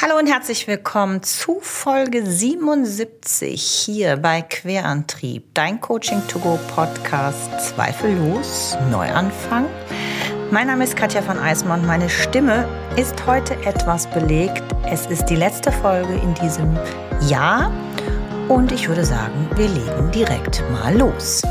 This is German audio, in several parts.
Hallo und herzlich willkommen zu Folge 77 hier bei Querantrieb, dein Coaching to go Podcast zweifellos Neuanfang. Mein Name ist Katja von Eismann und meine Stimme ist heute etwas belegt. Es ist die letzte Folge in diesem Jahr und ich würde sagen, wir legen direkt mal los.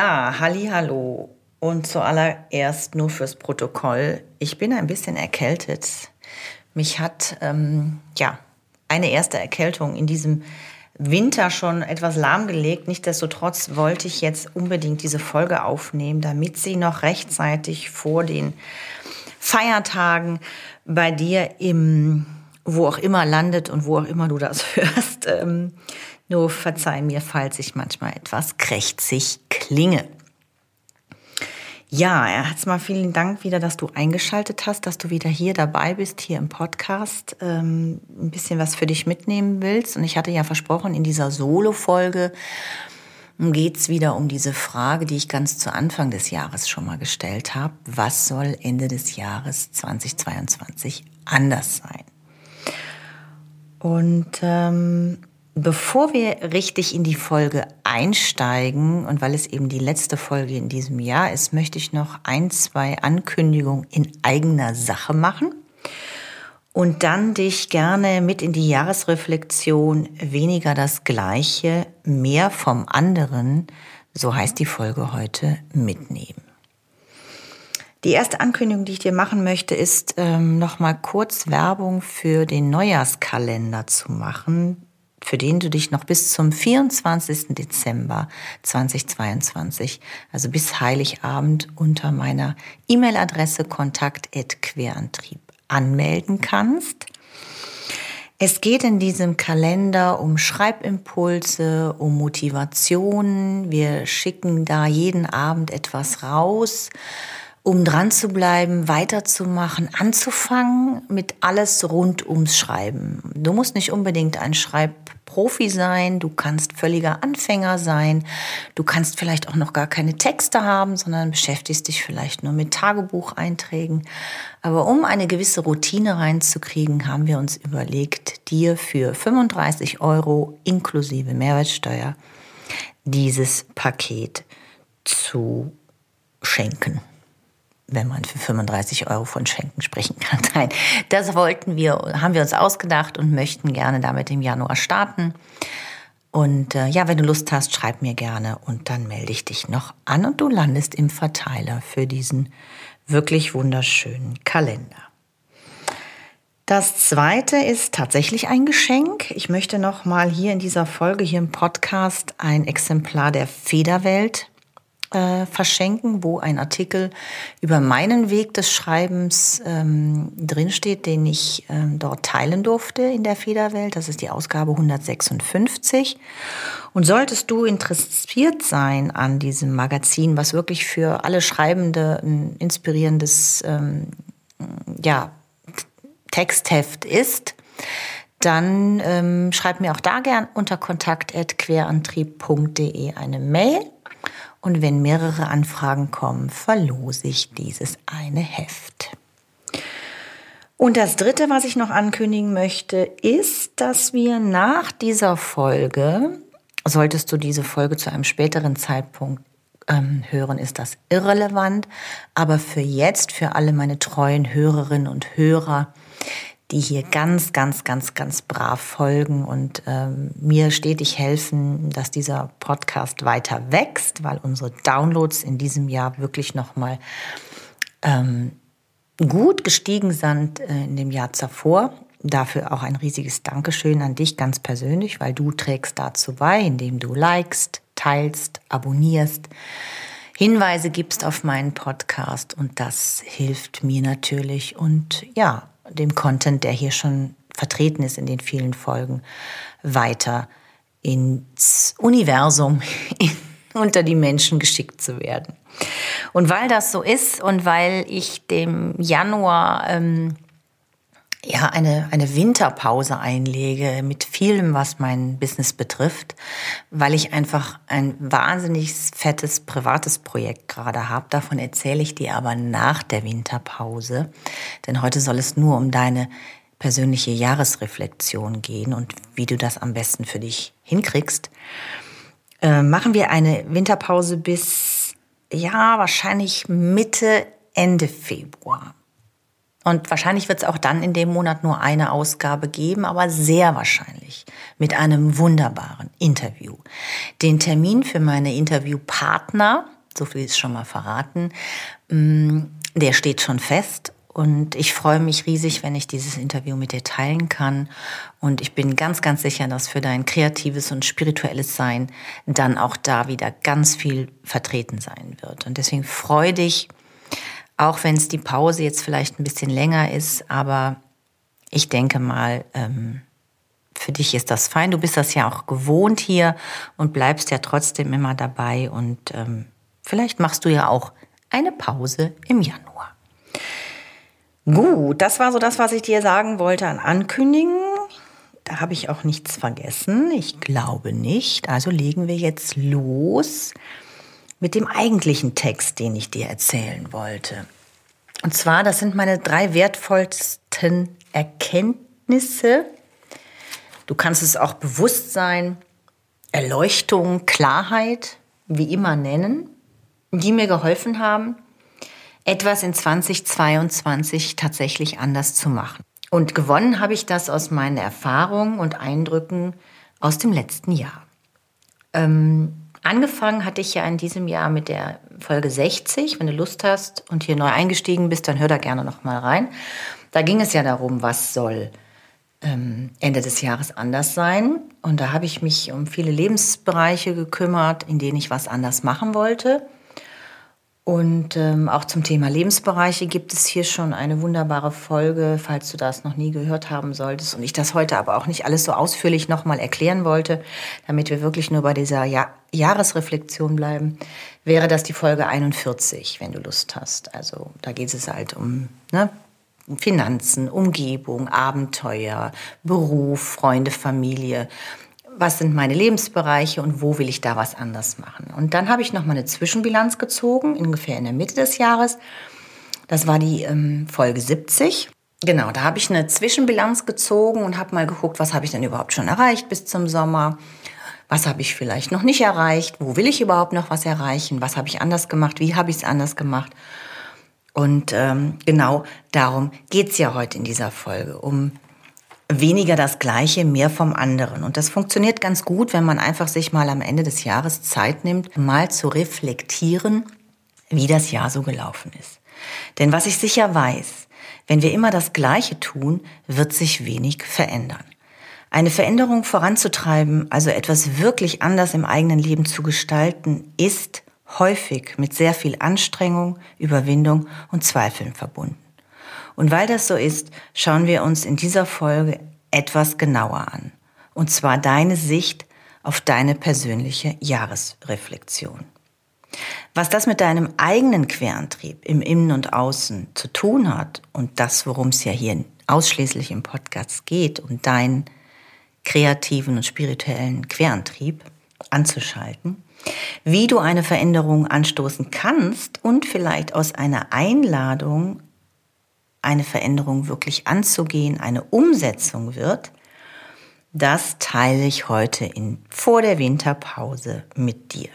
Ja, halli, hallo. Und zuallererst nur fürs Protokoll. Ich bin ein bisschen erkältet. Mich hat ähm, ja eine erste Erkältung in diesem Winter schon etwas lahmgelegt. Nichtsdestotrotz wollte ich jetzt unbedingt diese Folge aufnehmen, damit sie noch rechtzeitig vor den Feiertagen bei dir im wo auch immer landet und wo auch immer du das hörst, ähm, nur verzeih mir, falls ich manchmal etwas krächzig klinge. Ja, erstmal vielen Dank wieder, dass du eingeschaltet hast, dass du wieder hier dabei bist, hier im Podcast, ähm, ein bisschen was für dich mitnehmen willst. Und ich hatte ja versprochen, in dieser Solo-Folge geht's wieder um diese Frage, die ich ganz zu Anfang des Jahres schon mal gestellt habe. Was soll Ende des Jahres 2022 anders sein? Und ähm, Bevor wir richtig in die Folge einsteigen und weil es eben die letzte Folge in diesem Jahr ist, möchte ich noch ein, zwei Ankündigungen in eigener Sache machen und dann dich gerne mit in die Jahresreflexion weniger das Gleiche, mehr vom anderen, so heißt die Folge heute, mitnehmen. Die erste Ankündigung, die ich dir machen möchte, ist ähm, nochmal kurz Werbung für den Neujahrskalender zu machen, für den du dich noch bis zum 24. Dezember 2022, also bis Heiligabend, unter meiner E-Mail-Adresse kontakt.querantrieb anmelden kannst. Es geht in diesem Kalender um Schreibimpulse, um Motivationen. Wir schicken da jeden Abend etwas raus, um dran zu bleiben, weiterzumachen, anzufangen mit alles rund ums Schreiben. Du musst nicht unbedingt ein Schreibprofi sein, du kannst völliger Anfänger sein, du kannst vielleicht auch noch gar keine Texte haben, sondern beschäftigst dich vielleicht nur mit Tagebucheinträgen. Aber um eine gewisse Routine reinzukriegen, haben wir uns überlegt, dir für 35 Euro inklusive Mehrwertsteuer dieses Paket zu schenken wenn man für 35 Euro von Schenken sprechen kann. Nein, das wollten wir, haben wir uns ausgedacht und möchten gerne damit im Januar starten. Und äh, ja, wenn du Lust hast, schreib mir gerne und dann melde ich dich noch an und du landest im Verteiler für diesen wirklich wunderschönen Kalender. Das zweite ist tatsächlich ein Geschenk. Ich möchte noch mal hier in dieser Folge hier im Podcast ein Exemplar der Federwelt äh, verschenken, wo ein Artikel über meinen Weg des Schreibens ähm, drinsteht, den ich ähm, dort teilen durfte in der Federwelt. Das ist die Ausgabe 156. Und solltest du interessiert sein an diesem Magazin, was wirklich für alle Schreibende ein inspirierendes ähm, ja, Textheft ist, dann ähm, schreib mir auch da gern unter kontakt.querantrieb.de eine Mail und wenn mehrere Anfragen kommen, verlose ich dieses eine Heft. Und das Dritte, was ich noch ankündigen möchte, ist, dass wir nach dieser Folge, solltest du diese Folge zu einem späteren Zeitpunkt ähm, hören, ist das irrelevant, aber für jetzt, für alle meine treuen Hörerinnen und Hörer, die hier ganz, ganz, ganz, ganz brav folgen und ähm, mir stetig helfen, dass dieser Podcast weiter wächst, weil unsere Downloads in diesem Jahr wirklich nochmal ähm, gut gestiegen sind äh, in dem Jahr zuvor. Dafür auch ein riesiges Dankeschön an dich ganz persönlich, weil du trägst dazu bei, indem du likest, teilst, abonnierst, Hinweise gibst auf meinen Podcast und das hilft mir natürlich und ja, dem Content, der hier schon vertreten ist in den vielen Folgen, weiter ins Universum, unter die Menschen geschickt zu werden. Und weil das so ist und weil ich dem Januar ähm, ja eine, eine Winterpause einlege mit vielem, was mein Business betrifft, weil ich einfach ein wahnsinnig fettes privates Projekt gerade habe. Davon erzähle ich dir aber nach der Winterpause, denn heute soll es nur um deine persönliche Jahresreflexion gehen und wie du das am besten für dich hinkriegst. Äh, machen wir eine Winterpause bis, ja, wahrscheinlich Mitte, Ende Februar. Und wahrscheinlich wird es auch dann in dem Monat nur eine Ausgabe geben, aber sehr wahrscheinlich mit einem wunderbaren Interview. Den Termin für meine Interviewpartner, so viel ist schon mal verraten, mm, der steht schon fest und ich freue mich riesig, wenn ich dieses Interview mit dir teilen kann. Und ich bin ganz, ganz sicher, dass für dein kreatives und spirituelles Sein dann auch da wieder ganz viel vertreten sein wird. Und deswegen freue dich, auch wenn es die Pause jetzt vielleicht ein bisschen länger ist, aber ich denke mal, ähm, für dich ist das fein. Du bist das ja auch gewohnt hier und bleibst ja trotzdem immer dabei. Und ähm, vielleicht machst du ja auch eine Pause im Januar. Gut, das war so das, was ich dir sagen wollte an Ankündigen. Da habe ich auch nichts vergessen. Ich glaube nicht. Also legen wir jetzt los mit dem eigentlichen Text, den ich dir erzählen wollte. Und zwar, das sind meine drei wertvollsten Erkenntnisse. Du kannst es auch Bewusstsein, Erleuchtung, Klarheit, wie immer nennen, die mir geholfen haben, etwas in 2022 tatsächlich anders zu machen. Und gewonnen habe ich das aus meinen Erfahrungen und Eindrücken aus dem letzten Jahr. Ähm, angefangen hatte ich ja in diesem Jahr mit der Folge 60. Wenn du Lust hast und hier neu eingestiegen bist, dann hör da gerne noch mal rein. Da ging es ja darum, was soll ähm, Ende des Jahres anders sein. Und da habe ich mich um viele Lebensbereiche gekümmert, in denen ich was anders machen wollte. Und ähm, auch zum Thema Lebensbereiche gibt es hier schon eine wunderbare Folge, falls du das noch nie gehört haben solltest. Und ich das heute aber auch nicht alles so ausführlich nochmal erklären wollte, damit wir wirklich nur bei dieser ja Jahresreflexion bleiben, wäre das die Folge 41, wenn du Lust hast. Also da geht es halt um ne, Finanzen, Umgebung, Abenteuer, Beruf, Freunde, Familie was sind meine Lebensbereiche und wo will ich da was anders machen. Und dann habe ich noch mal eine Zwischenbilanz gezogen, ungefähr in der Mitte des Jahres. Das war die ähm, Folge 70. Genau, da habe ich eine Zwischenbilanz gezogen und habe mal geguckt, was habe ich denn überhaupt schon erreicht bis zum Sommer. Was habe ich vielleicht noch nicht erreicht? Wo will ich überhaupt noch was erreichen? Was habe ich anders gemacht? Wie habe ich es anders gemacht? Und ähm, genau darum geht es ja heute in dieser Folge, um weniger das Gleiche, mehr vom anderen. Und das funktioniert ganz gut, wenn man einfach sich mal am Ende des Jahres Zeit nimmt, mal zu reflektieren, wie das Jahr so gelaufen ist. Denn was ich sicher weiß, wenn wir immer das Gleiche tun, wird sich wenig verändern. Eine Veränderung voranzutreiben, also etwas wirklich anders im eigenen Leben zu gestalten, ist häufig mit sehr viel Anstrengung, Überwindung und Zweifeln verbunden. Und weil das so ist, schauen wir uns in dieser Folge etwas genauer an. Und zwar deine Sicht auf deine persönliche Jahresreflexion. Was das mit deinem eigenen Querantrieb im Innen und Außen zu tun hat und das, worum es ja hier ausschließlich im Podcast geht, um deinen kreativen und spirituellen Querantrieb anzuschalten, wie du eine Veränderung anstoßen kannst und vielleicht aus einer Einladung eine Veränderung wirklich anzugehen, eine Umsetzung wird, das teile ich heute in, vor der Winterpause mit dir.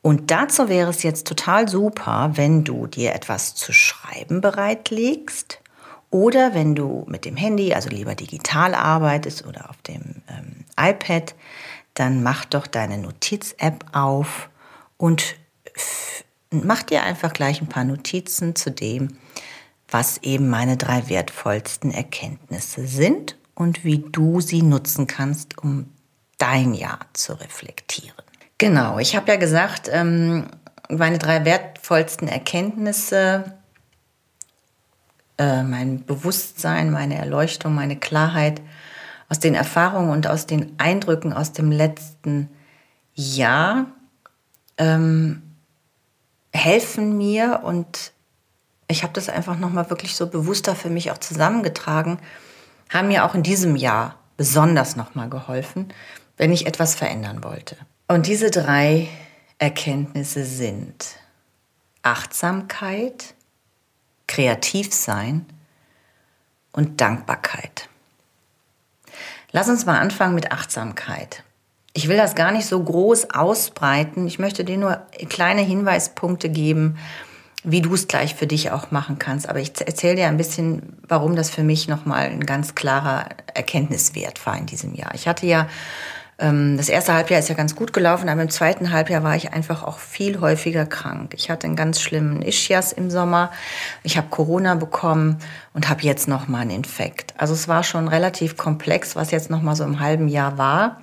Und dazu wäre es jetzt total super, wenn du dir etwas zu schreiben bereitlegst oder wenn du mit dem Handy, also lieber digital arbeitest oder auf dem ähm, iPad, dann mach doch deine Notiz-App auf und mach dir einfach gleich ein paar Notizen zu dem, was eben meine drei wertvollsten Erkenntnisse sind und wie du sie nutzen kannst, um dein Jahr zu reflektieren. Genau, ich habe ja gesagt, ähm, meine drei wertvollsten Erkenntnisse, äh, mein Bewusstsein, meine Erleuchtung, meine Klarheit aus den Erfahrungen und aus den Eindrücken aus dem letzten Jahr ähm, helfen mir und ich habe das einfach nochmal wirklich so bewusster für mich auch zusammengetragen, haben mir auch in diesem Jahr besonders nochmal geholfen, wenn ich etwas verändern wollte. Und diese drei Erkenntnisse sind Achtsamkeit, kreativ sein und Dankbarkeit. Lass uns mal anfangen mit Achtsamkeit. Ich will das gar nicht so groß ausbreiten. Ich möchte dir nur kleine Hinweispunkte geben, wie du es gleich für dich auch machen kannst. Aber ich erzähle dir ein bisschen, warum das für mich nochmal ein ganz klarer Erkenntniswert war in diesem Jahr. Ich hatte ja das erste Halbjahr ist ja ganz gut gelaufen, aber im zweiten Halbjahr war ich einfach auch viel häufiger krank. Ich hatte einen ganz schlimmen Ischias im Sommer. Ich habe Corona bekommen und habe jetzt noch mal einen Infekt. Also es war schon relativ komplex, was jetzt noch mal so im halben Jahr war.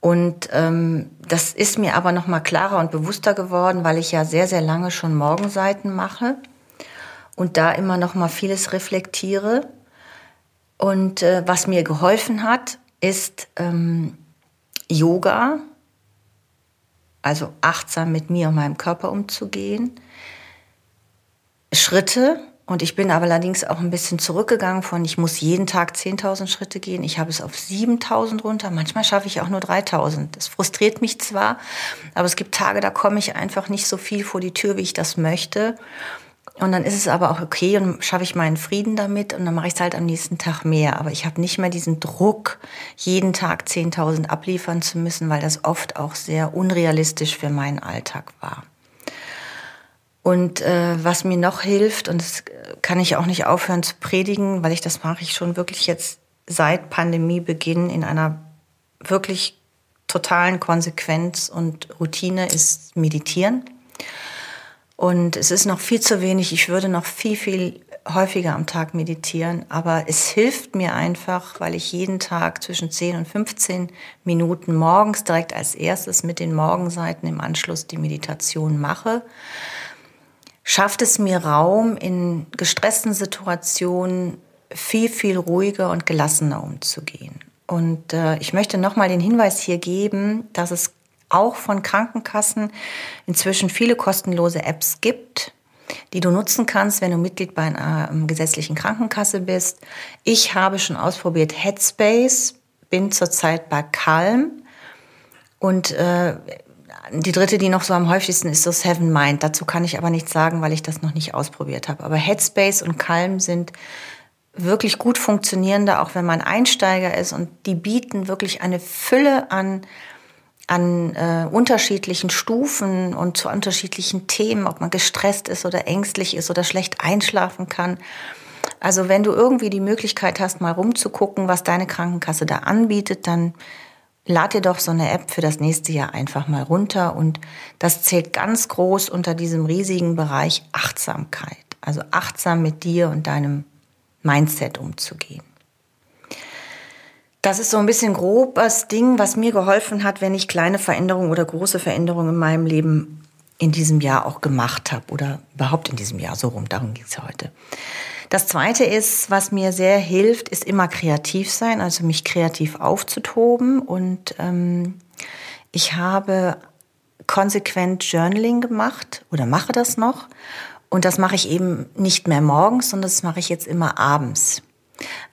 Und ähm, das ist mir aber noch mal klarer und bewusster geworden, weil ich ja sehr sehr lange schon Morgenseiten mache und da immer noch mal vieles reflektiere. Und äh, was mir geholfen hat, ist ähm, Yoga, also achtsam mit mir und meinem Körper umzugehen. Schritte, und ich bin aber allerdings auch ein bisschen zurückgegangen von, ich muss jeden Tag 10.000 Schritte gehen. Ich habe es auf 7.000 runter. Manchmal schaffe ich auch nur 3.000. Das frustriert mich zwar, aber es gibt Tage, da komme ich einfach nicht so viel vor die Tür, wie ich das möchte. Und dann ist es aber auch okay und schaffe ich meinen Frieden damit und dann mache ich es halt am nächsten Tag mehr. Aber ich habe nicht mehr diesen Druck, jeden Tag 10.000 abliefern zu müssen, weil das oft auch sehr unrealistisch für meinen Alltag war. Und äh, was mir noch hilft, und das kann ich auch nicht aufhören zu predigen, weil ich das mache ich schon wirklich jetzt seit Pandemiebeginn in einer wirklich totalen Konsequenz und Routine, ist Meditieren. Und es ist noch viel zu wenig. Ich würde noch viel, viel häufiger am Tag meditieren. Aber es hilft mir einfach, weil ich jeden Tag zwischen 10 und 15 Minuten morgens direkt als erstes mit den Morgenseiten im Anschluss die Meditation mache. Schafft es mir Raum, in gestressten Situationen viel, viel ruhiger und gelassener umzugehen. Und äh, ich möchte nochmal den Hinweis hier geben, dass es auch von Krankenkassen inzwischen viele kostenlose Apps gibt, die du nutzen kannst, wenn du Mitglied bei einer ähm, gesetzlichen Krankenkasse bist. Ich habe schon ausprobiert Headspace, bin zurzeit bei Calm und äh, die dritte, die noch so am häufigsten ist, so Seven Mind. Dazu kann ich aber nichts sagen, weil ich das noch nicht ausprobiert habe. Aber Headspace und Calm sind wirklich gut funktionierende, auch wenn man Einsteiger ist und die bieten wirklich eine Fülle an an äh, unterschiedlichen Stufen und zu unterschiedlichen Themen, ob man gestresst ist oder ängstlich ist oder schlecht einschlafen kann. Also wenn du irgendwie die Möglichkeit hast, mal rumzugucken, was deine Krankenkasse da anbietet, dann lad dir doch so eine App für das nächste Jahr einfach mal runter. Und das zählt ganz groß unter diesem riesigen Bereich Achtsamkeit. Also achtsam mit dir und deinem Mindset umzugehen. Das ist so ein bisschen grob das Ding, was mir geholfen hat, wenn ich kleine Veränderungen oder große Veränderungen in meinem Leben in diesem Jahr auch gemacht habe oder überhaupt in diesem Jahr so rum. Darum geht es heute. Das Zweite ist, was mir sehr hilft, ist immer kreativ sein, also mich kreativ aufzutoben. Und ähm, ich habe konsequent Journaling gemacht oder mache das noch. Und das mache ich eben nicht mehr morgens, sondern das mache ich jetzt immer abends.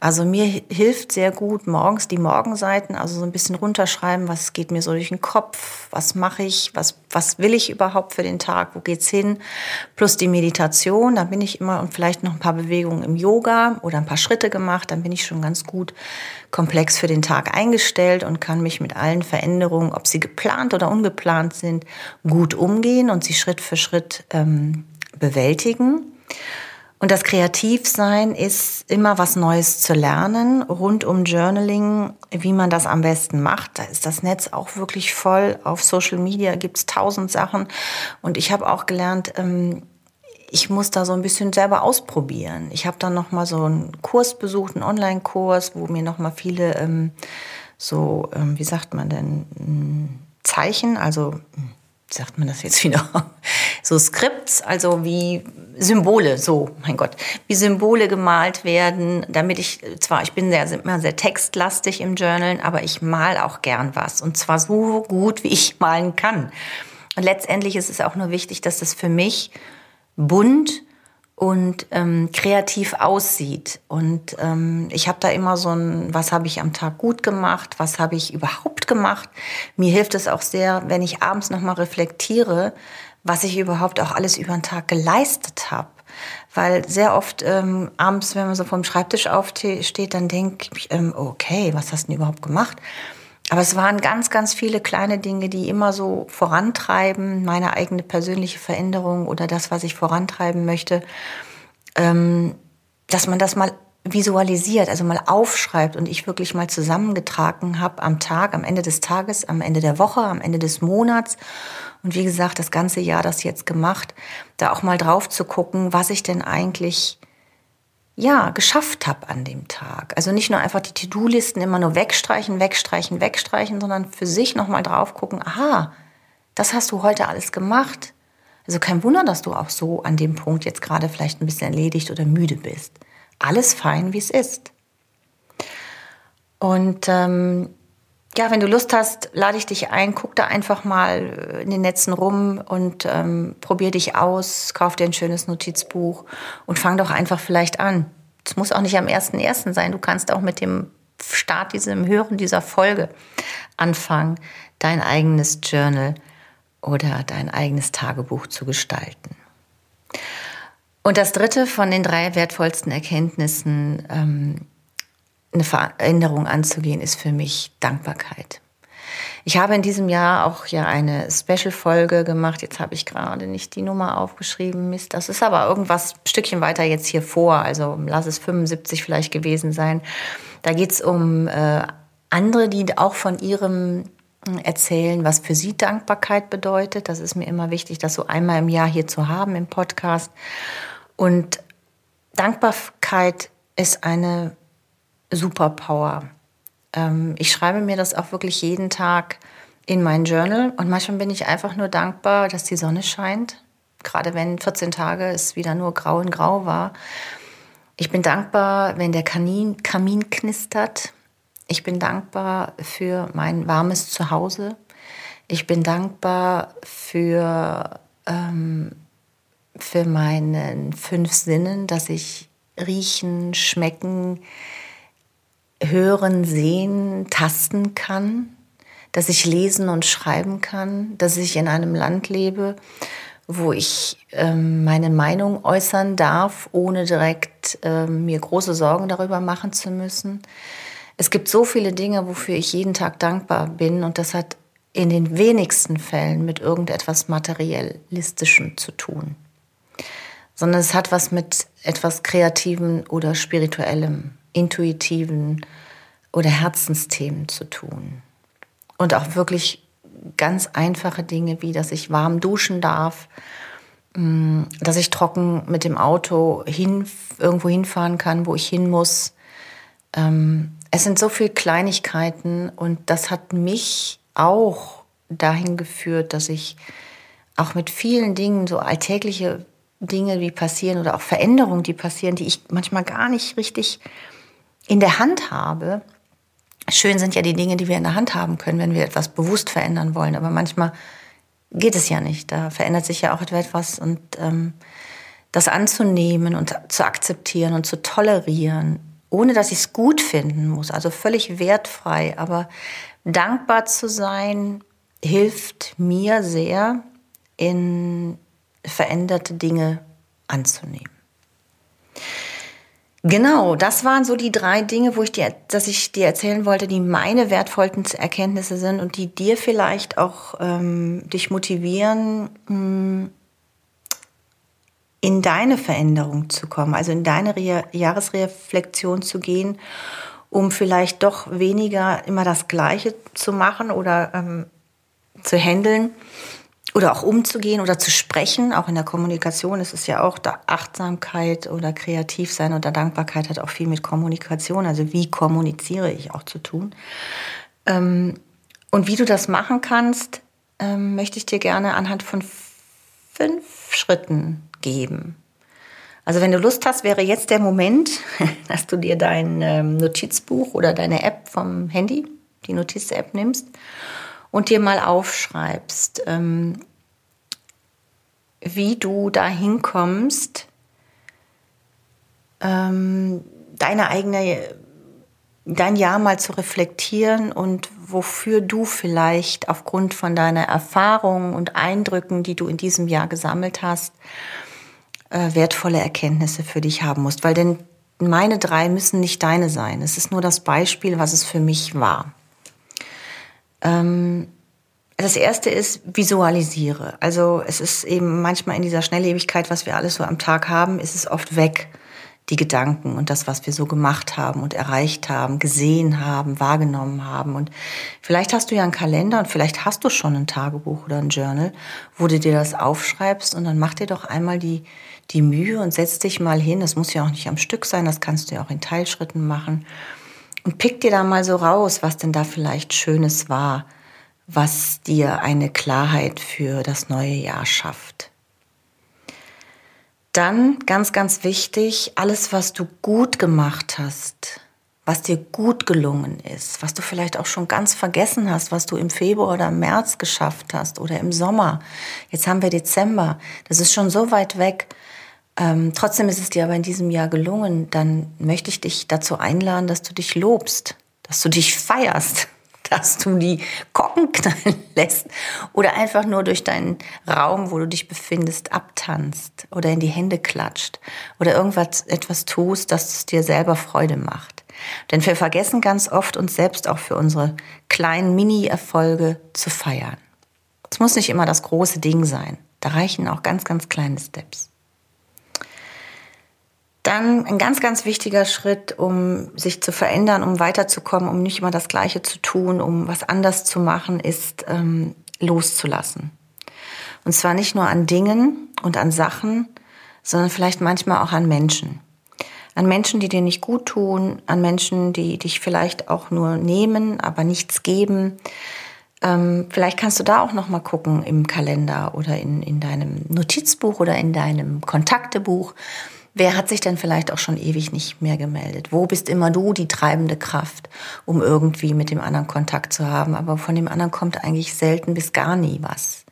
Also mir hilft sehr gut morgens die Morgenseiten, also so ein bisschen runterschreiben, was geht mir so durch den Kopf, was mache ich, was, was will ich überhaupt für den Tag, wo geht's hin, plus die Meditation, da bin ich immer und vielleicht noch ein paar Bewegungen im Yoga oder ein paar Schritte gemacht, dann bin ich schon ganz gut komplex für den Tag eingestellt und kann mich mit allen Veränderungen, ob sie geplant oder ungeplant sind, gut umgehen und sie Schritt für Schritt ähm, bewältigen. Und das Kreativsein ist immer was Neues zu lernen rund um Journaling, wie man das am besten macht. Da ist das Netz auch wirklich voll. Auf Social Media gibt's tausend Sachen. Und ich habe auch gelernt, ähm, ich muss da so ein bisschen selber ausprobieren. Ich habe dann noch mal so einen Kurs besucht, einen Online-Kurs, wo mir noch mal viele ähm, so, ähm, wie sagt man denn, Zeichen, also sagt man das jetzt wieder, so Skripts, also wie Symbole, so, mein Gott, wie Symbole gemalt werden, damit ich, zwar, ich bin sehr, immer sehr textlastig im Journalen, aber ich mal auch gern was und zwar so gut, wie ich malen kann. Und letztendlich ist es auch nur wichtig, dass das für mich bunt und ähm, kreativ aussieht. Und ähm, ich habe da immer so ein, was habe ich am Tag gut gemacht, was habe ich überhaupt gemacht. Mir hilft es auch sehr, wenn ich abends nochmal reflektiere, was ich überhaupt auch alles über den Tag geleistet habe. Weil sehr oft ähm, abends, wenn man so vom Schreibtisch aufsteht, dann denke ich, ähm, okay, was hast du denn überhaupt gemacht? Aber es waren ganz, ganz viele kleine Dinge, die immer so vorantreiben, meine eigene persönliche Veränderung oder das, was ich vorantreiben möchte, ähm, dass man das mal visualisiert, also mal aufschreibt und ich wirklich mal zusammengetragen habe am Tag, am Ende des Tages, am Ende der Woche, am Ende des Monats. Und wie gesagt, das ganze Jahr das jetzt gemacht, da auch mal drauf zu gucken, was ich denn eigentlich ja, geschafft habe an dem Tag. Also nicht nur einfach die To-Do-Listen immer nur wegstreichen, wegstreichen, wegstreichen, sondern für sich nochmal drauf gucken, aha, das hast du heute alles gemacht. Also kein Wunder, dass du auch so an dem Punkt jetzt gerade vielleicht ein bisschen erledigt oder müde bist. Alles fein, wie es ist. Und ähm, ja, wenn du Lust hast, lade ich dich ein, guck da einfach mal in den Netzen rum und ähm, probier dich aus, kauf dir ein schönes Notizbuch und fang doch einfach vielleicht an. Es muss auch nicht am 1.1. sein, du kannst auch mit dem Start diesem Hören dieser Folge anfangen, dein eigenes Journal oder dein eigenes Tagebuch zu gestalten. Und das dritte von den drei wertvollsten Erkenntnissen ähm, eine Veränderung anzugehen, ist für mich Dankbarkeit. Ich habe in diesem Jahr auch ja eine Special-Folge gemacht. Jetzt habe ich gerade nicht die Nummer aufgeschrieben. Mist, das ist aber irgendwas ein Stückchen weiter jetzt hier vor. Also lass es 75 vielleicht gewesen sein. Da geht es um äh, andere, die auch von ihrem hm, erzählen, was für sie Dankbarkeit bedeutet. Das ist mir immer wichtig, das so einmal im Jahr hier zu haben im Podcast. Und Dankbarkeit ist eine Superpower. Ähm, ich schreibe mir das auch wirklich jeden Tag in mein Journal und manchmal bin ich einfach nur dankbar, dass die Sonne scheint. Gerade wenn 14 Tage es wieder nur grau in grau war. Ich bin dankbar, wenn der Kamin, Kamin knistert. Ich bin dankbar für mein warmes Zuhause. Ich bin dankbar für, ähm, für meinen fünf Sinnen, dass ich riechen, schmecken, hören, sehen, tasten kann, dass ich lesen und schreiben kann, dass ich in einem Land lebe, wo ich ähm, meine Meinung äußern darf, ohne direkt ähm, mir große Sorgen darüber machen zu müssen. Es gibt so viele Dinge, wofür ich jeden Tag dankbar bin und das hat in den wenigsten Fällen mit irgendetwas Materialistischem zu tun, sondern es hat was mit etwas Kreativem oder Spirituellem intuitiven oder Herzensthemen zu tun. Und auch wirklich ganz einfache Dinge, wie dass ich warm duschen darf, mm, dass ich trocken mit dem Auto hin, irgendwo hinfahren kann, wo ich hin muss. Ähm, es sind so viele Kleinigkeiten und das hat mich auch dahin geführt, dass ich auch mit vielen Dingen, so alltägliche Dinge, die passieren oder auch Veränderungen, die passieren, die ich manchmal gar nicht richtig in der Hand habe. Schön sind ja die Dinge, die wir in der Hand haben können, wenn wir etwas bewusst verändern wollen. Aber manchmal geht es ja nicht. Da verändert sich ja auch etwas und ähm, das anzunehmen und zu akzeptieren und zu tolerieren, ohne dass ich es gut finden muss, also völlig wertfrei, aber dankbar zu sein, hilft mir sehr, in veränderte Dinge anzunehmen. Genau, das waren so die drei Dinge, wo ich dir, dass ich dir erzählen wollte, die meine wertvollsten Erkenntnisse sind und die dir vielleicht auch ähm, dich motivieren, mh, hm, in deine Veränderung zu kommen, also in deine Re Jahresreflexion zu gehen, um vielleicht doch weniger immer das Gleiche zu machen oder ähm, zu handeln, oder auch umzugehen oder zu sprechen, auch in der Kommunikation ist es ja auch Achtsamkeit oder kreativ sein oder Dankbarkeit hat auch viel mit Kommunikation, also wie kommuniziere ich auch zu tun. Ähm, und wie du das machen kannst, ähm, möchte ich dir gerne anhand von fünf Schritten geben. Also wenn du Lust hast, wäre jetzt der Moment, dass du dir dein ähm, Notizbuch oder deine App vom Handy, die Notiz-App nimmst und dir mal aufschreibst, ähm, wie du dahin kommst, ähm, deine eigene, dein Jahr mal zu reflektieren und wofür du vielleicht aufgrund von deiner Erfahrungen und Eindrücken, die du in diesem Jahr gesammelt hast, äh, wertvolle Erkenntnisse für dich haben musst. Weil denn meine drei müssen nicht deine sein. Es ist nur das Beispiel, was es für mich war. Ähm, das erste ist, visualisiere. Also es ist eben manchmal in dieser Schnelllebigkeit, was wir alles so am Tag haben, ist es oft weg, die Gedanken und das, was wir so gemacht haben und erreicht haben, gesehen haben, wahrgenommen haben. Und vielleicht hast du ja einen Kalender und vielleicht hast du schon ein Tagebuch oder ein Journal, wo du dir das aufschreibst und dann mach dir doch einmal die, die Mühe und setz dich mal hin. Das muss ja auch nicht am Stück sein, das kannst du ja auch in Teilschritten machen. Und pick dir da mal so raus, was denn da vielleicht Schönes war was dir eine Klarheit für das neue Jahr schafft. Dann ganz, ganz wichtig, alles, was du gut gemacht hast, was dir gut gelungen ist, was du vielleicht auch schon ganz vergessen hast, was du im Februar oder im März geschafft hast oder im Sommer. Jetzt haben wir Dezember, das ist schon so weit weg. Ähm, trotzdem ist es dir aber in diesem Jahr gelungen. Dann möchte ich dich dazu einladen, dass du dich lobst, dass du dich feierst, dass du die Kocken knallen lässt oder einfach nur durch deinen Raum, wo du dich befindest, abtanzt oder in die Hände klatscht oder irgendwas etwas tust, das dir selber Freude macht. Denn wir vergessen ganz oft, uns selbst auch für unsere kleinen Mini-Erfolge zu feiern. Es muss nicht immer das große Ding sein. Da reichen auch ganz, ganz kleine Steps. Dann ein ganz, ganz wichtiger Schritt, um sich zu verändern, um weiterzukommen, um nicht immer das Gleiche zu tun, um was anders zu machen, ist ähm, loszulassen. Und zwar nicht nur an Dingen und an Sachen, sondern vielleicht manchmal auch an Menschen. An Menschen, die dir nicht gut tun, an Menschen, die dich vielleicht auch nur nehmen, aber nichts geben. Ähm, vielleicht kannst du da auch noch mal gucken im Kalender oder in, in deinem Notizbuch oder in deinem Kontaktebuch Wer hat sich denn vielleicht auch schon ewig nicht mehr gemeldet? Wo bist immer du die treibende Kraft, um irgendwie mit dem anderen Kontakt zu haben? Aber von dem anderen kommt eigentlich selten bis gar nie was.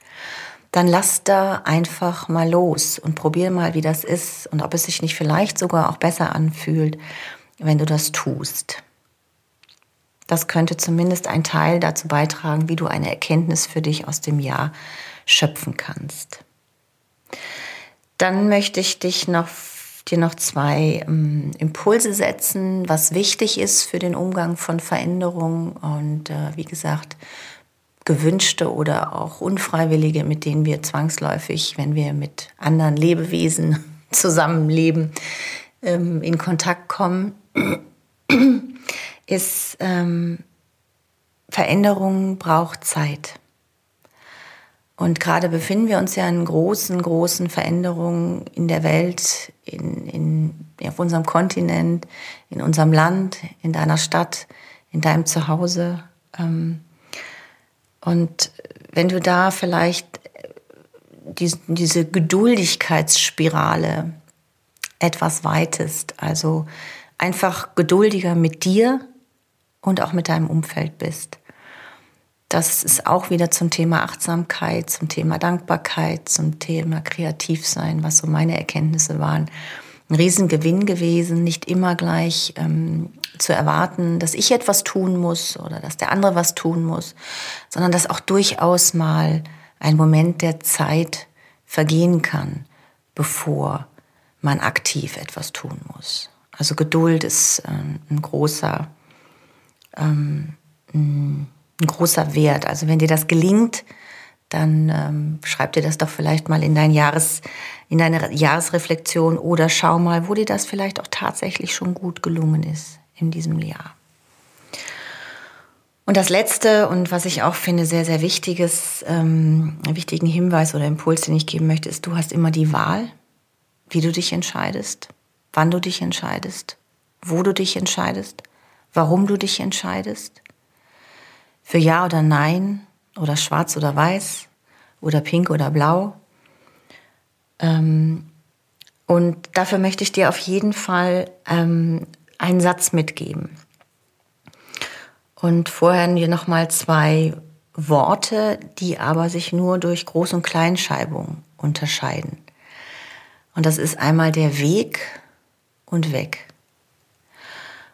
Dann lass da einfach mal los und probier mal, wie das ist und ob es sich nicht vielleicht sogar auch besser anfühlt, wenn du das tust. Das könnte zumindest ein Teil dazu beitragen, wie du eine Erkenntnis für dich aus dem Jahr schöpfen kannst. Dann möchte ich dich noch dir noch zwei ähm, Impulse setzen, was wichtig ist für den Umgang von Veränderungen und äh, wie gesagt, gewünschte oder auch unfreiwillige, mit denen wir zwangsläufig, wenn wir mit anderen Lebewesen zusammenleben, ähm, in Kontakt kommen, ist ähm, Veränderung braucht Zeit. Und gerade befinden wir uns ja in großen, großen Veränderungen in der Welt, in, in, auf unserem Kontinent, in unserem Land, in deiner Stadt, in deinem Zuhause. Ähm, und wenn du da vielleicht diese Geduldigkeitsspirale etwas weitest, also einfach geduldiger mit dir und auch mit deinem Umfeld bist, das ist auch wieder zum Thema Achtsamkeit, zum Thema Dankbarkeit, zum Thema Kreativsein, was so meine Erkenntnisse waren. Ein Riesengewinn gewesen, nicht immer gleich ähm, zu erwarten, dass ich etwas tun muss oder dass der andere was tun muss, sondern dass auch durchaus mal ein Moment der Zeit vergehen kann, bevor man aktiv etwas tun muss. Also Geduld ist ähm, ein großer ähm, ein großer Wert. Also wenn dir das gelingt, dann ähm, schreib dir das doch vielleicht mal in, dein Jahres, in deine Jahresreflexion oder schau mal, wo dir das vielleicht auch tatsächlich schon gut gelungen ist in diesem Jahr. Und das Letzte und was ich auch finde sehr, sehr wichtiges, ähm, wichtigen Hinweis oder Impuls, den ich geben möchte, ist, du hast immer die Wahl, wie du dich entscheidest, wann du dich entscheidest, wo du dich entscheidest, warum du dich entscheidest für Ja oder Nein oder Schwarz oder Weiß oder Pink oder Blau. Ähm, und dafür möchte ich dir auf jeden Fall ähm, einen Satz mitgeben. Und vorher hier nochmal zwei Worte, die aber sich nur durch Groß- und Kleinschreibung unterscheiden. Und das ist einmal der Weg und weg.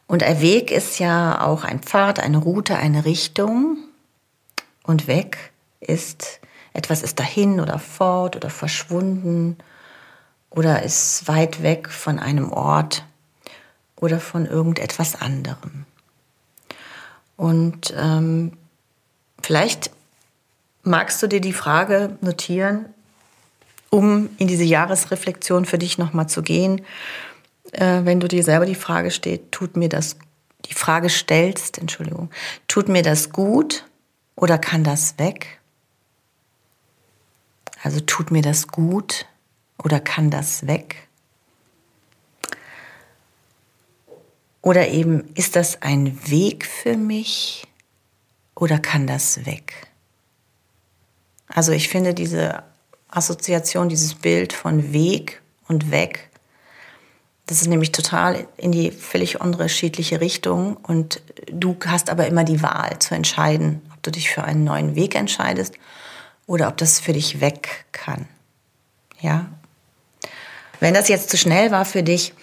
Und ein Weg ist ja auch ein Pfad, eine Route, eine Richtung. Und weg ist, etwas ist dahin oder fort oder verschwunden oder ist weit weg von einem Ort oder von irgendetwas anderem. Und ähm, vielleicht magst du dir die Frage notieren, um in diese Jahresreflexion für dich nochmal zu gehen, wenn du dir selber die Frage steht, tut mir das, die Frage stellst, Entschuldigung, tut mir das gut oder kann das weg? Also tut mir das gut oder kann das weg? Oder eben, ist das ein Weg für mich oder kann das weg? Also ich finde diese Assoziation, dieses Bild von Weg und weg, das ist nämlich total in die völlig unterschiedliche Richtung und du hast aber immer die Wahl zu entscheiden, ob du dich für einen neuen Weg entscheidest oder ob das für dich weg kann. Ja? Wenn das jetzt zu schnell war für dich,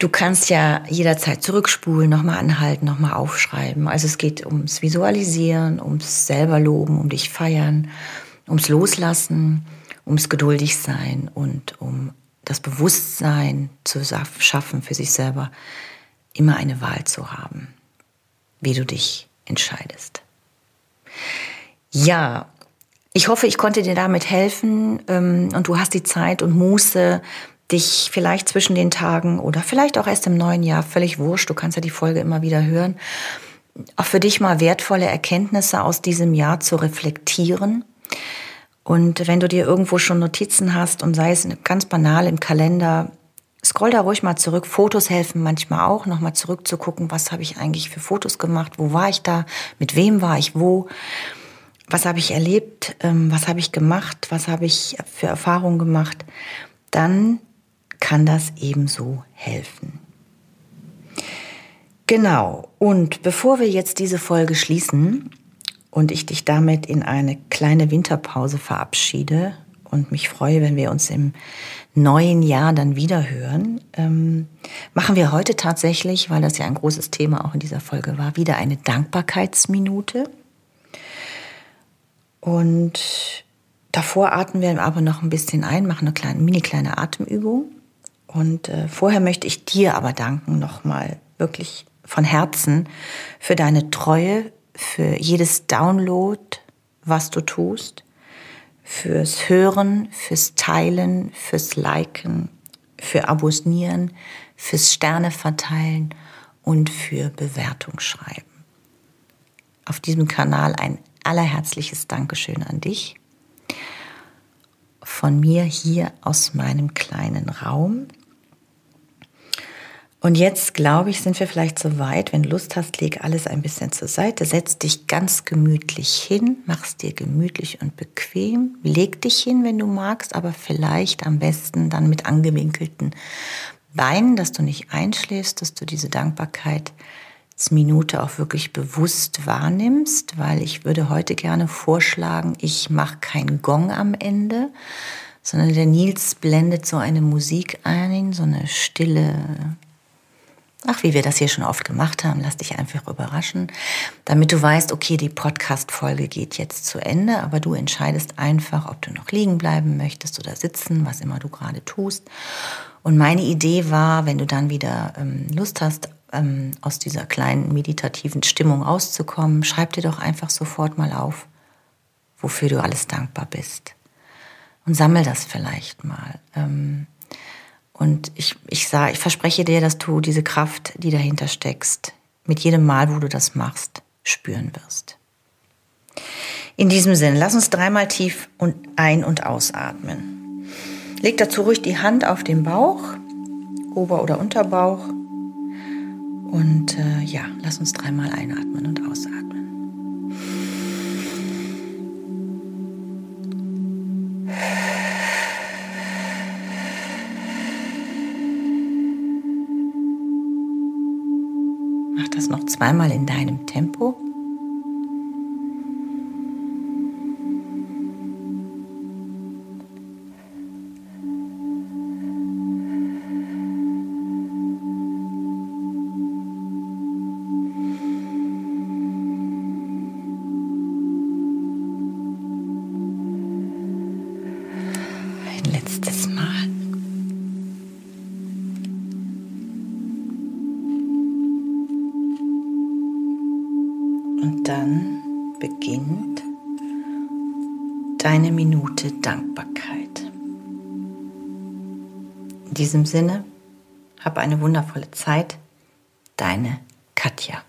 Du kannst ja jederzeit zurückspulen, nochmal anhalten, nochmal aufschreiben. Also es geht ums Visualisieren, ums selber loben, um dich feiern, ums Loslassen, ums geduldig sein und um das Bewusstsein zu schaffen für sich selber, immer eine Wahl zu haben, wie du dich entscheidest. Ja, ich hoffe, ich konnte dir damit helfen ähm, und du hast die Zeit und Muße, dich vielleicht zwischen den Tagen oder vielleicht auch erst im neuen Jahr, völlig wurscht, du kannst ja die Folge immer wieder hören, auch für dich mal wertvolle Erkenntnisse aus diesem Jahr zu reflektieren. Und wenn du dir irgendwo schon Notizen hast und sei es ganz banal im Kalender, scroll da ruhig mal zurück. Fotos helfen manchmal auch, nochmal zurückzugucken, was habe ich eigentlich für Fotos gemacht, wo war ich da, mit wem war ich wo, was habe ich erlebt, ähm, was habe ich gemacht, was habe ich für Erfahrungen gemacht. Dann kann das ebenso helfen. Genau, und bevor wir jetzt diese Folge schließen und ich dich damit in eine kleine Winterpause verabschiede und mich freue, wenn wir uns im neuen Jahr dann wieder hören, ähm, machen wir heute tatsächlich, weil das ja ein großes Thema auch in dieser Folge war, wieder eine Dankbarkeitsminute. Und davor atmen wir aber noch ein bisschen ein, machen eine kleine, mini kleine Atemübung. Und äh, vorher möchte ich dir aber danken, nochmal wirklich von Herzen für deine Treue, für jedes Download, was du tust, fürs Hören, fürs Teilen, fürs Liken, für Abonnieren, fürs Sterne verteilen und für Bewertung schreiben. Auf diesem Kanal ein allerherzliches Dankeschön an dich. Von mir hier aus meinem kleinen Raum und jetzt, glaube ich, sind wir vielleicht so weit. Wenn du Lust hast, leg alles ein bisschen zur Seite, setz dich ganz gemütlich hin, mach's dir gemütlich und bequem, leg dich hin, wenn du magst, aber vielleicht am besten dann mit angewinkelten Beinen, dass du nicht einschläfst, dass du diese Dankbarkeit Minute auch wirklich bewusst wahrnimmst, weil ich würde heute gerne vorschlagen, ich mache keinen Gong am Ende, sondern der Nils blendet so eine Musik ein, so eine stille Ach, wie wir das hier schon oft gemacht haben, lass dich einfach überraschen, damit du weißt, okay, die Podcast-Folge geht jetzt zu Ende, aber du entscheidest einfach, ob du noch liegen bleiben möchtest oder sitzen, was immer du gerade tust. Und meine Idee war, wenn du dann wieder ähm, Lust hast, ähm, aus dieser kleinen meditativen Stimmung rauszukommen, schreib dir doch einfach sofort mal auf, wofür du alles dankbar bist. Und sammel das vielleicht mal. Ähm, und ich, ich, sah, ich verspreche dir, dass du diese Kraft, die dahinter steckst, mit jedem Mal, wo du das machst, spüren wirst. In diesem Sinn, lass uns dreimal tief und ein- und ausatmen. Leg dazu ruhig die Hand auf den Bauch, Ober- oder Unterbauch. Und äh, ja, lass uns dreimal einatmen und ausatmen. Zweimal in deinem Tempo. In diesem Sinne, hab eine wundervolle Zeit. Deine Katja.